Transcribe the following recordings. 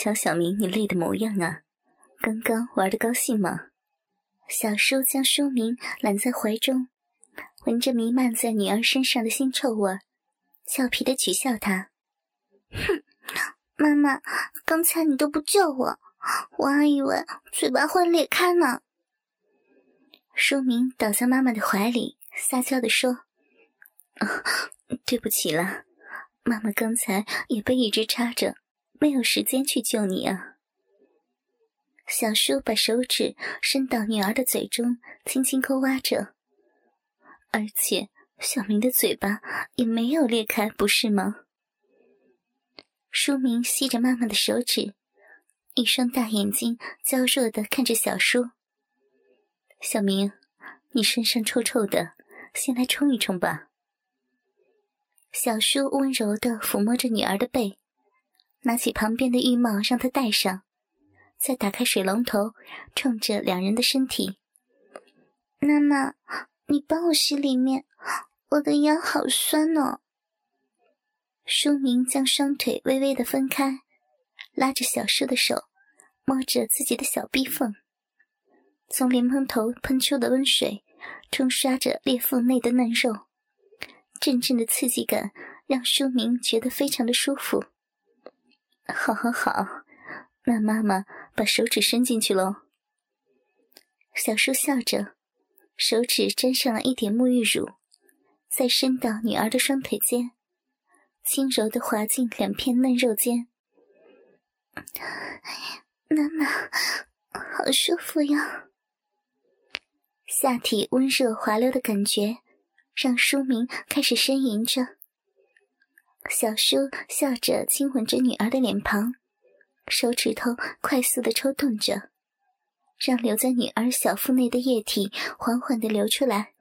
瞧小明你累的模样啊，刚刚玩的高兴吗？小叔将书明揽在怀中，闻着弥漫在女儿身上的腥臭味，俏皮的取笑她：“哼，妈妈，刚才你都不救我，我还以为嘴巴会裂开呢。”书明倒在妈妈的怀里，撒娇的说：“对不起了，妈妈刚才也被一直插着，没有时间去救你啊。”小叔把手指伸到女儿的嘴中，轻轻抠挖着，而且小明的嘴巴也没有裂开，不是吗？书明吸着妈妈的手指，一双大眼睛娇弱的看着小叔。小明，你身上臭臭的，先来冲一冲吧。小叔温柔的抚摸着女儿的背，拿起旁边的浴帽让他戴上。再打开水龙头，冲着两人的身体。妈妈，你帮我洗里面，我的腰好酸哦。书明将双腿微微的分开，拉着小叔的手，摸着自己的小臂缝，从莲蓬头喷出的温水冲刷着裂缝内的嫩肉，阵阵的刺激感让书明觉得非常的舒服。好，好，好，那妈妈。把手指伸进去喽。小叔笑着，手指沾上了一点沐浴乳，再伸到女儿的双腿间，轻柔的滑进两片嫩肉间。妈妈，好舒服呀！下体温热滑溜的感觉，让书明开始呻吟着。小叔笑着亲吻着女儿的脸庞。手指头快速的抽动着，让留在女儿小腹内的液体缓缓的流出来。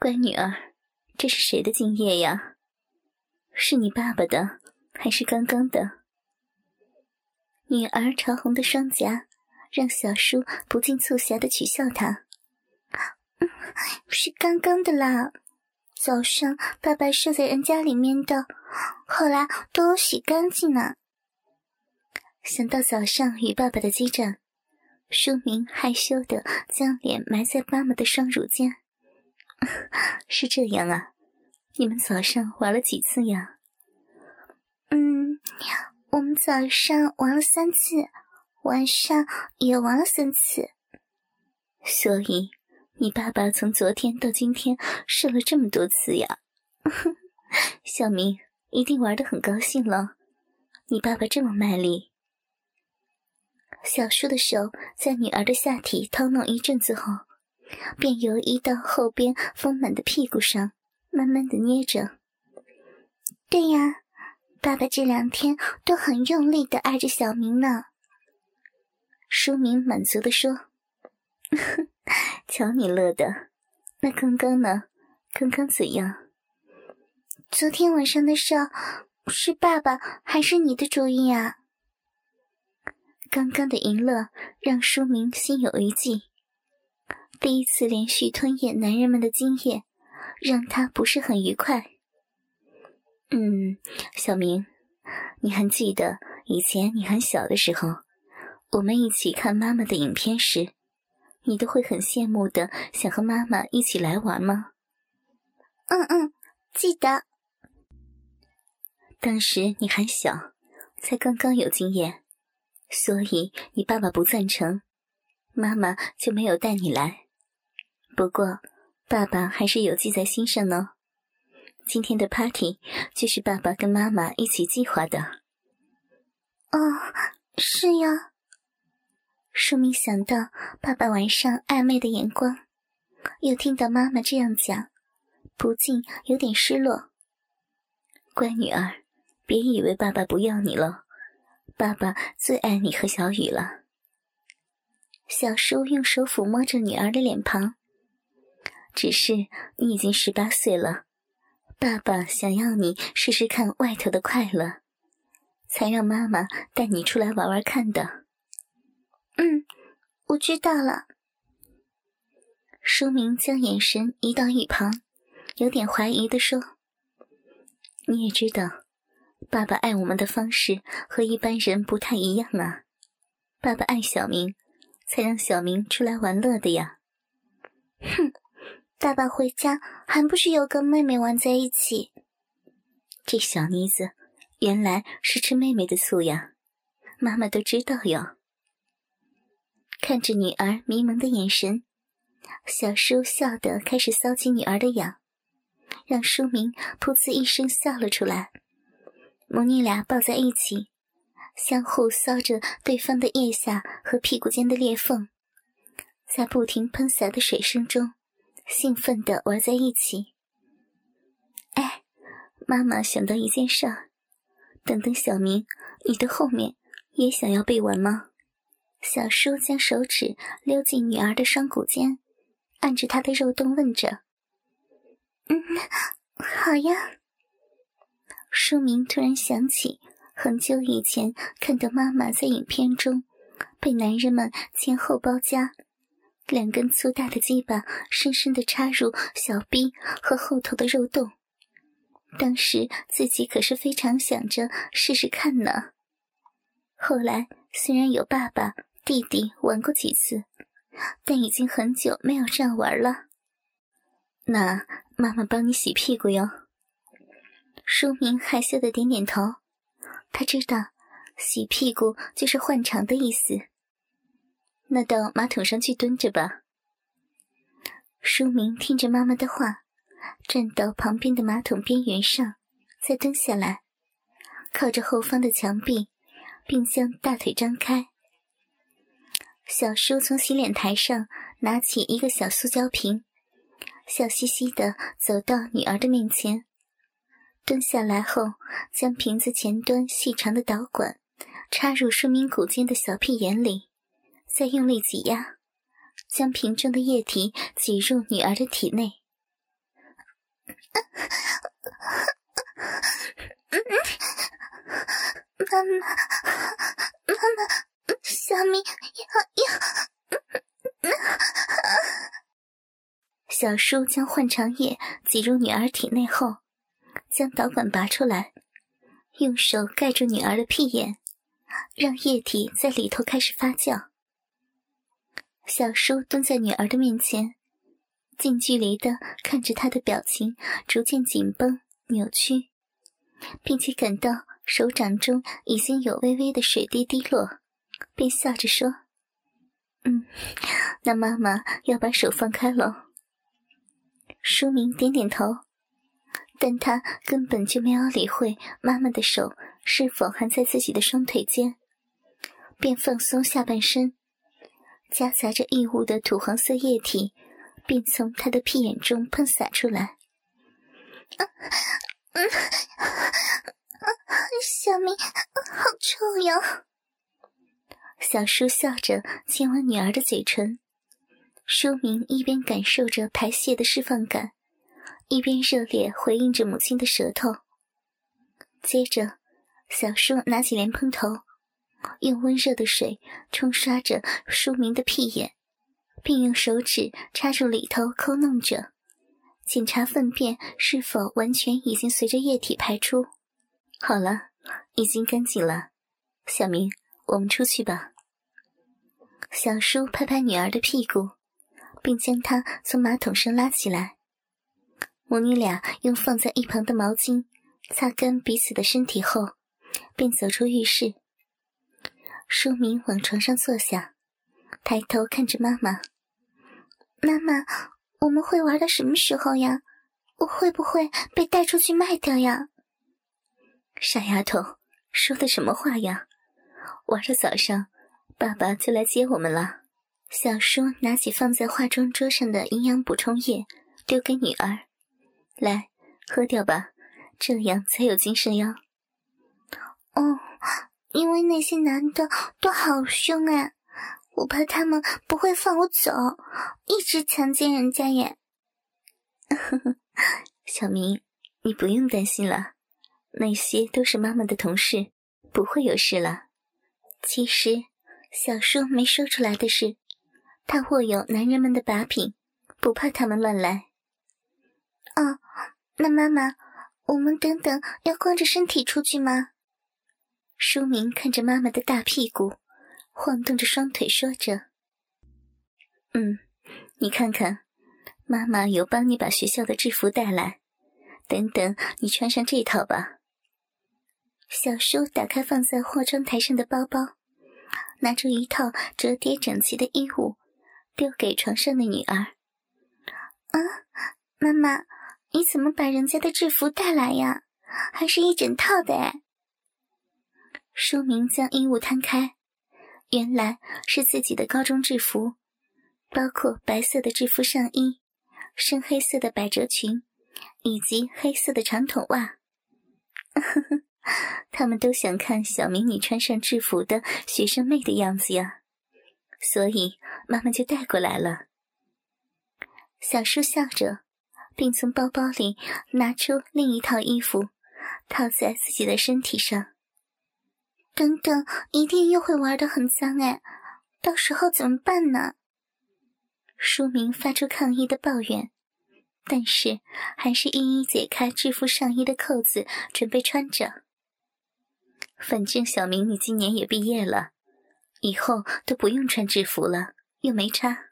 乖女儿，这是谁的精液呀？是你爸爸的，还是刚刚的？女儿潮红的双颊，让小叔不禁促狭的取笑她：“ 是刚刚的啦，早上爸爸睡在人家里面的，后来都洗干净了。”想到早上与爸爸的激战，书明害羞的将脸埋在妈妈的双乳间。是这样啊？你们早上玩了几次呀？嗯，我们早上玩了三次，晚上也玩了三次。所以你爸爸从昨天到今天试了这么多次呀？小明一定玩的很高兴了。你爸爸这么卖力。小叔的手在女儿的下体掏弄一阵子后，便游移到后边丰满的屁股上，慢慢的捏着。对呀，爸爸这两天都很用力的爱着小明呢。书明满足的说：“ 瞧你乐的，那刚刚呢？刚刚怎样？昨天晚上的事，是爸爸还是你的主意呀？”刚刚的淫乐让书明心有余悸，第一次连续吞咽男人们的精液，让他不是很愉快。嗯，小明，你还记得以前你很小的时候，我们一起看妈妈的影片时，你都会很羡慕的想和妈妈一起来玩吗？嗯嗯，记得。当时你还小，才刚刚有经验。所以你爸爸不赞成，妈妈就没有带你来。不过，爸爸还是有记在心上呢。今天的 party 就是爸爸跟妈妈一起计划的。哦，是呀。书明想到爸爸晚上暧昧的眼光，又听到妈妈这样讲，不禁有点失落。乖女儿，别以为爸爸不要你了。爸爸最爱你和小雨了。小叔用手抚摸着女儿的脸庞。只是你已经十八岁了，爸爸想要你试试看外头的快乐，才让妈妈带你出来玩玩看的。嗯，我知道了。书明将眼神移到一旁，有点怀疑的说：“你也知道。”爸爸爱我们的方式和一般人不太一样啊。爸爸爱小明，才让小明出来玩乐的呀。哼，爸爸回家还不是有跟妹妹玩在一起？这小妮子原来是吃妹妹的醋呀，妈妈都知道哟。看着女儿迷蒙的眼神，小叔笑得开始搔起女儿的痒。让书明噗呲一声笑了出来，母女俩抱在一起，相互搔着对方的腋下和屁股间的裂缝，在不停喷洒的水声中，兴奋地玩在一起。哎，妈妈想到一件事儿，等等，小明，你的后面也想要被玩吗？小叔将手指溜进女儿的双骨间，按着她的肉洞问着。嗯，好呀。书明突然想起很久以前看到妈妈在影片中被男人们前后包夹，两根粗大的鸡巴深深的插入小臂和后头的肉洞。当时自己可是非常想着试试看呢。后来虽然有爸爸、弟弟玩过几次，但已经很久没有这样玩了。那。妈妈帮你洗屁股哟。书明害羞的点点头，他知道洗屁股就是换场的意思。那到马桶上去蹲着吧。书明听着妈妈的话，站到旁边的马桶边缘上，再蹲下来，靠着后方的墙壁，并将大腿张开。小叔从洗脸台上拿起一个小塑胶瓶。笑嘻嘻的走到女儿的面前，蹲下来后，将瓶子前端细长的导管插入说明骨间的小屁眼里，再用力挤压，将瓶中的液体挤入女儿的体内。妈妈，妈妈，小明要要。小叔将换肠液挤入女儿体内后，将导管拔出来，用手盖住女儿的屁眼，让液体在里头开始发酵。小叔蹲在女儿的面前，近距离的看着她的表情逐渐紧绷、扭曲，并且感到手掌中已经有微微的水滴滴落，便笑着说：“嗯，那妈妈要把手放开喽。”书明点点头，但他根本就没有理会妈妈的手是否还在自己的双腿间，便放松下半身，夹杂着异物的土黄色液体便从他的屁眼中喷洒出来。嗯小明，好臭呀！小叔笑着亲吻女儿的嘴唇。书明一边感受着排泄的释放感，一边热烈回应着母亲的舌头。接着，小叔拿起莲蓬头，用温热的水冲刷着书明的屁眼，并用手指插入里头抠弄着，检查粪便是否完全已经随着液体排出。好了，已经干净了。小明，我们出去吧。小叔拍拍女儿的屁股。并将她从马桶上拉起来，母女俩用放在一旁的毛巾擦干彼此的身体后，便走出浴室。书明往床上坐下，抬头看着妈妈：“妈妈，我们会玩到什么时候呀？我会不会被带出去卖掉呀？”傻丫头，说的什么话呀？玩到早上，爸爸就来接我们了。小叔拿起放在化妆桌上的营养补充液，丢给女儿：“来，喝掉吧，这样才有精神哟。”哦，因为那些男的都好凶哎，我怕他们不会放我走，一直强奸人家耶。呵呵，小明，你不用担心了，那些都是妈妈的同事，不会有事了。其实，小叔没说出来的是。他握有男人们的把柄，不怕他们乱来。哦，那妈妈，我们等等要光着身体出去吗？书明看着妈妈的大屁股，晃动着双腿，说着：“嗯，你看看，妈妈有帮你把学校的制服带来。等等，你穿上这套吧。”小叔打开放在化妆台上的包包，拿出一套折叠整齐的衣物，丢给床上的女儿。“啊，妈妈，你怎么把人家的制服带来呀？还是一整套的哎。”书明将衣物摊开，原来是自己的高中制服，包括白色的制服上衣、深黑色的百褶裙，以及黑色的长筒袜。呵呵，他们都想看小美女穿上制服的学生妹的样子呀，所以妈妈就带过来了。小叔笑着，并从包包里拿出另一套衣服，套在自己的身体上。等等，一定又会玩的很脏哎，到时候怎么办呢？书明发出抗议的抱怨，但是还是一一解开制服上衣的扣子，准备穿着。反正小明你今年也毕业了，以后都不用穿制服了，又没差。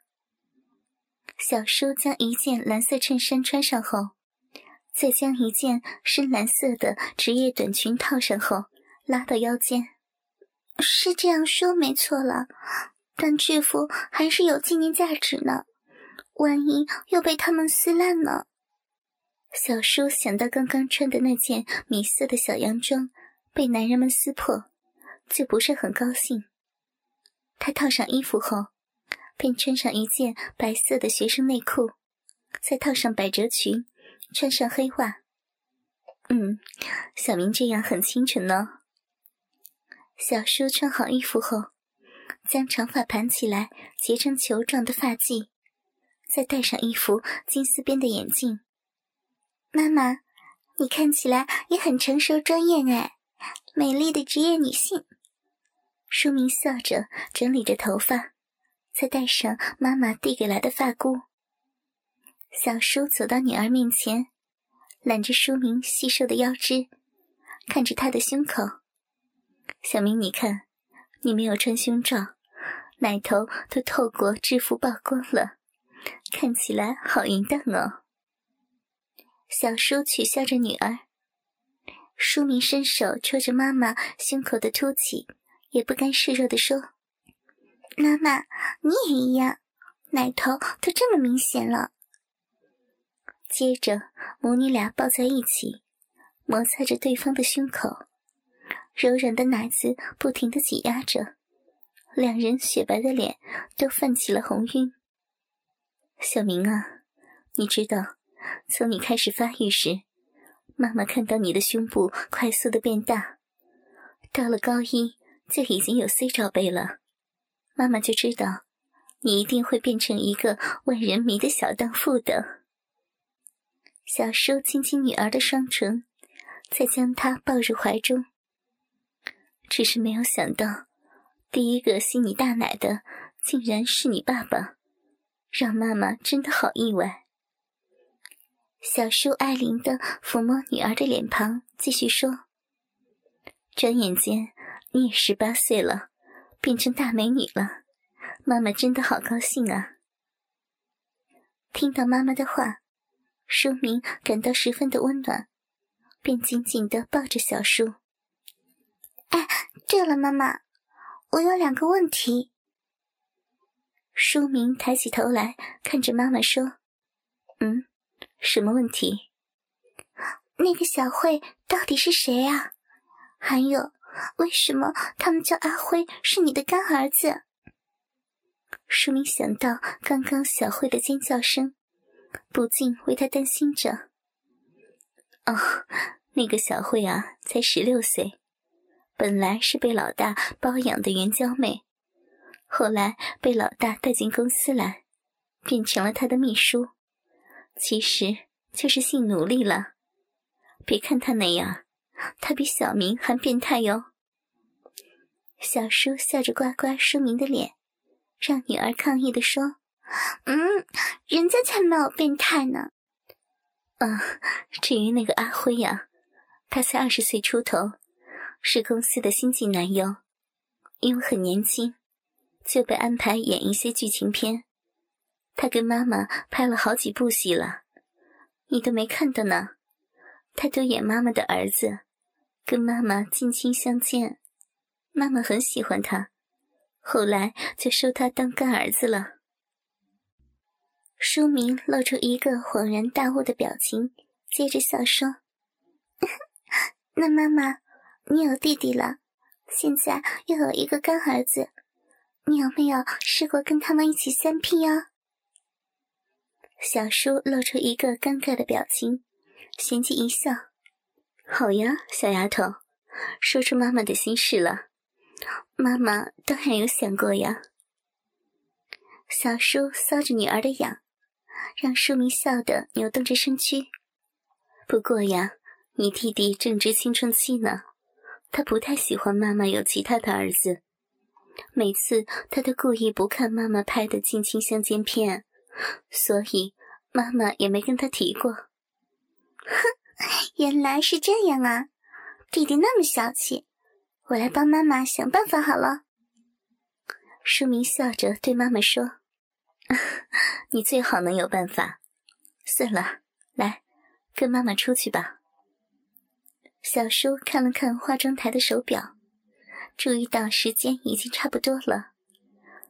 小叔将一件蓝色衬衫穿上后，再将一件深蓝色的职业短裙套上后，拉到腰间。是这样说没错了，但制服还是有纪念价值呢。万一又被他们撕烂呢，小叔想到刚刚穿的那件米色的小洋装被男人们撕破，就不是很高兴。他套上衣服后，便穿上一件白色的学生内裤，再套上百褶裙，穿上黑袜。嗯，小明这样很清纯呢。小叔穿好衣服后，将长发盘起来，结成球状的发髻，再戴上一副金丝边的眼镜。妈妈，你看起来也很成熟专业哎，美丽的职业女性。书明笑着整理着头发，再戴上妈妈递给来的发箍。小叔走到女儿面前，揽着书明细瘦的腰肢，看着她的胸口。小明，你看，你没有穿胸罩，奶头都透过制服曝光了，看起来好淫荡哦。小叔取笑着女儿，书明伸手戳着妈妈胸口的凸起，也不甘示弱地说：“妈妈，你也一样，奶头都这么明显了。”接着，母女俩抱在一起，摩擦着对方的胸口。柔软的奶子不停的挤压着，两人雪白的脸都泛起了红晕。小明啊，你知道，从你开始发育时，妈妈看到你的胸部快速的变大，到了高一就已经有 C 罩杯了，妈妈就知道，你一定会变成一个万人迷的小荡妇的。小叔亲亲女儿的双唇，再将她抱入怀中。只是没有想到，第一个吸你大奶的竟然是你爸爸，让妈妈真的好意外。小叔爱怜的抚摸女儿的脸庞，继续说：“转眼间你也十八岁了，变成大美女了，妈妈真的好高兴啊！”听到妈妈的话，书明感到十分的温暖，便紧紧的抱着小叔。哎，对了，妈妈，我有两个问题。书明抬起头来看着妈妈说：“嗯，什么问题？那个小慧到底是谁啊？还有，为什么他们叫阿辉是你的干儿子？”书明想到刚刚小慧的尖叫声，不禁为她担心着。哦，那个小慧啊，才十六岁。本来是被老大包养的援交妹，后来被老大带进公司来，变成了他的秘书，其实就是性奴隶了。别看他那样，他比小明还变态哟。小叔笑着刮刮舒明的脸，让女儿抗议的说：“嗯，人家才没有变态呢。”啊，至于那个阿辉呀，他才二十岁出头。是公司的新晋男优，因为很年轻，就被安排演一些剧情片。他跟妈妈拍了好几部戏了，你都没看到呢。他都演妈妈的儿子，跟妈妈近亲相见，妈妈很喜欢他，后来就收他当干儿子了。书明露出一个恍然大悟的表情，接着笑说：“ 那妈妈，你有弟弟了，现在又有一个干儿子，你有没有试过跟他们一起三 P 啊？”小叔露出一个尴尬的表情，旋即一笑：“好呀，小丫头，说出妈妈的心事了。妈妈当然有想过呀。”小叔搔着女儿的痒，让淑明笑得扭动着身躯。不过呀，你弟弟正值青春期呢，他不太喜欢妈妈有其他的儿子，每次他都故意不看妈妈拍的近亲相间片。所以，妈妈也没跟他提过。哼，原来是这样啊！弟弟那么小气，我来帮妈妈想办法好了。舒明笑着对妈妈说：“ 你最好能有办法。算了，来，跟妈妈出去吧。”小叔看了看化妆台的手表，注意到时间已经差不多了，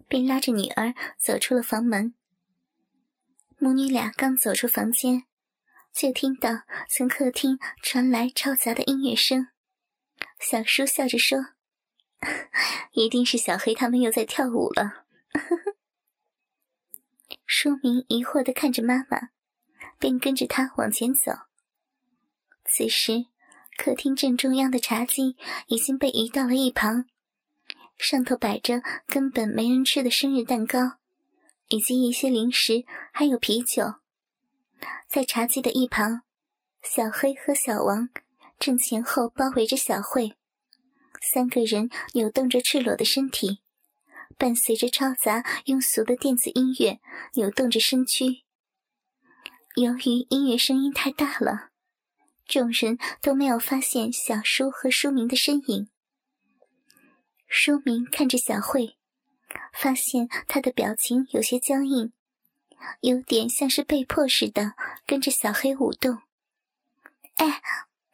便拉着女儿走出了房门。母女俩刚走出房间，就听到从客厅传来嘈杂的音乐声。小叔笑着说：“ 一定是小黑他们又在跳舞了。”书明疑惑的看着妈妈，便跟着他往前走。此时，客厅正中央的茶几已经被移到了一旁，上头摆着根本没人吃的生日蛋糕。以及一些零食，还有啤酒。在茶几的一旁，小黑和小王正前后包围着小慧，三个人扭动着赤裸的身体，伴随着嘈杂庸俗的电子音乐，扭动着身躯。由于音乐声音太大了，众人都没有发现小叔和书明的身影。书明看着小慧。发现他的表情有些僵硬，有点像是被迫似的跟着小黑舞动。哎，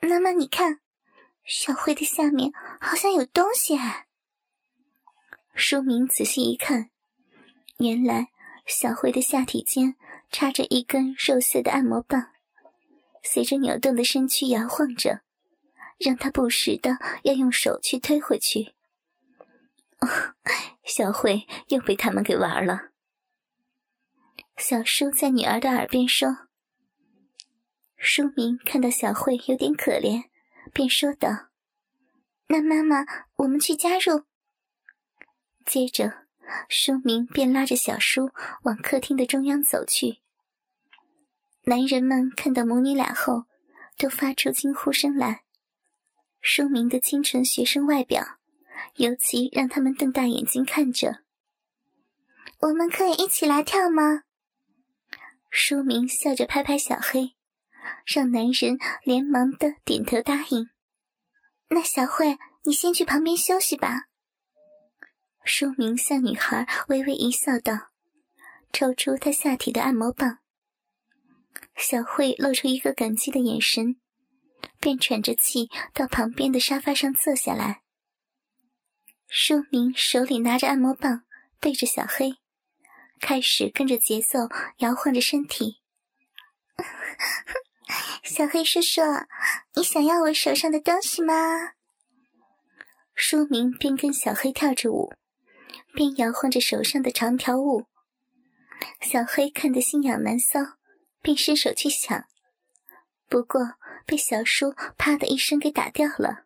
妈妈，你看，小灰的下面好像有东西哎。书明仔细一看，原来小灰的下体间插着一根肉色的按摩棒，随着扭动的身躯摇晃着，让他不时的要用手去推回去。小慧又被他们给玩了。小叔在女儿的耳边说：“书明看到小慧有点可怜，便说道：‘那妈妈，我们去加入。’接着，书明便拉着小叔往客厅的中央走去。男人们看到母女俩后，都发出惊呼声来。书明的清纯学生外表。尤其让他们瞪大眼睛看着。我们可以一起来跳吗？书明笑着拍拍小黑，让男人连忙的点头答应。那小慧，你先去旁边休息吧。书明向女孩微微一笑，道：“抽出他下体的按摩棒。”小慧露出一个感激的眼神，便喘着气到旁边的沙发上坐下来。书明手里拿着按摩棒，对着小黑，开始跟着节奏摇晃着身体。小黑叔叔，你想要我手上的东西吗？书明边跟小黑跳着舞，边摇晃着手上的长条物。小黑看得心痒难搔，便伸手去抢，不过被小叔啪的一声给打掉了。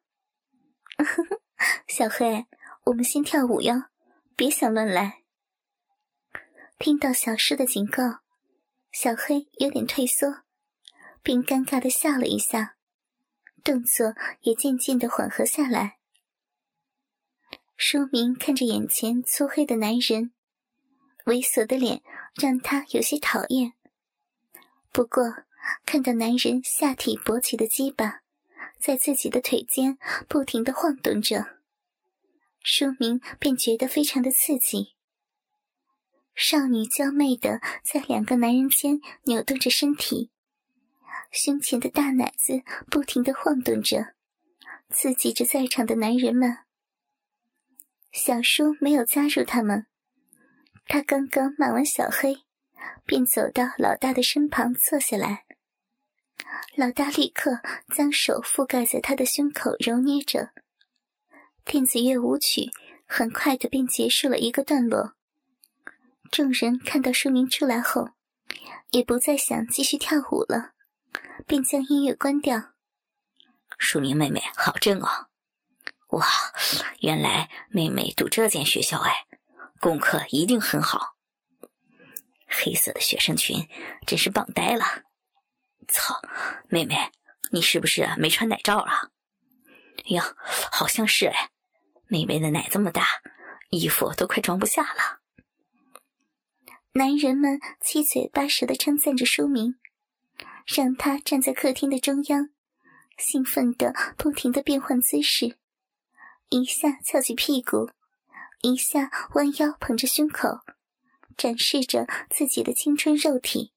小黑。我们先跳舞哟，别想乱来。听到小诗的警告，小黑有点退缩，并尴尬的笑了一下，动作也渐渐的缓和下来。书明看着眼前粗黑的男人，猥琐的脸让他有些讨厌。不过看到男人下体勃起的鸡巴，在自己的腿间不停的晃动着，舒明便觉得非常的刺激。少女娇媚的在两个男人间扭动着身体，胸前的大奶子不停的晃动着，刺激着在场的男人们。小叔没有加入他们，他刚刚骂完小黑，便走到老大的身旁坐下来。老大立刻将手覆盖在他的胸口揉捏着。电子乐舞曲很快的便结束了一个段落。众人看到书明出来后，也不再想继续跳舞了，便将音乐关掉。书明妹妹好正哦。哇，原来妹妹读这间学校哎，功课一定很好。黑色的学生裙真是棒呆了！操，妹妹，你是不是没穿奶罩啊？呀，好像是哎，妹妹的奶这么大，衣服都快装不下了。男人们七嘴八舌的称赞着书明，让他站在客厅的中央，兴奋的不停的变换姿势。一下翘起屁股，一下弯腰捧着胸口，展示着自己的青春肉体。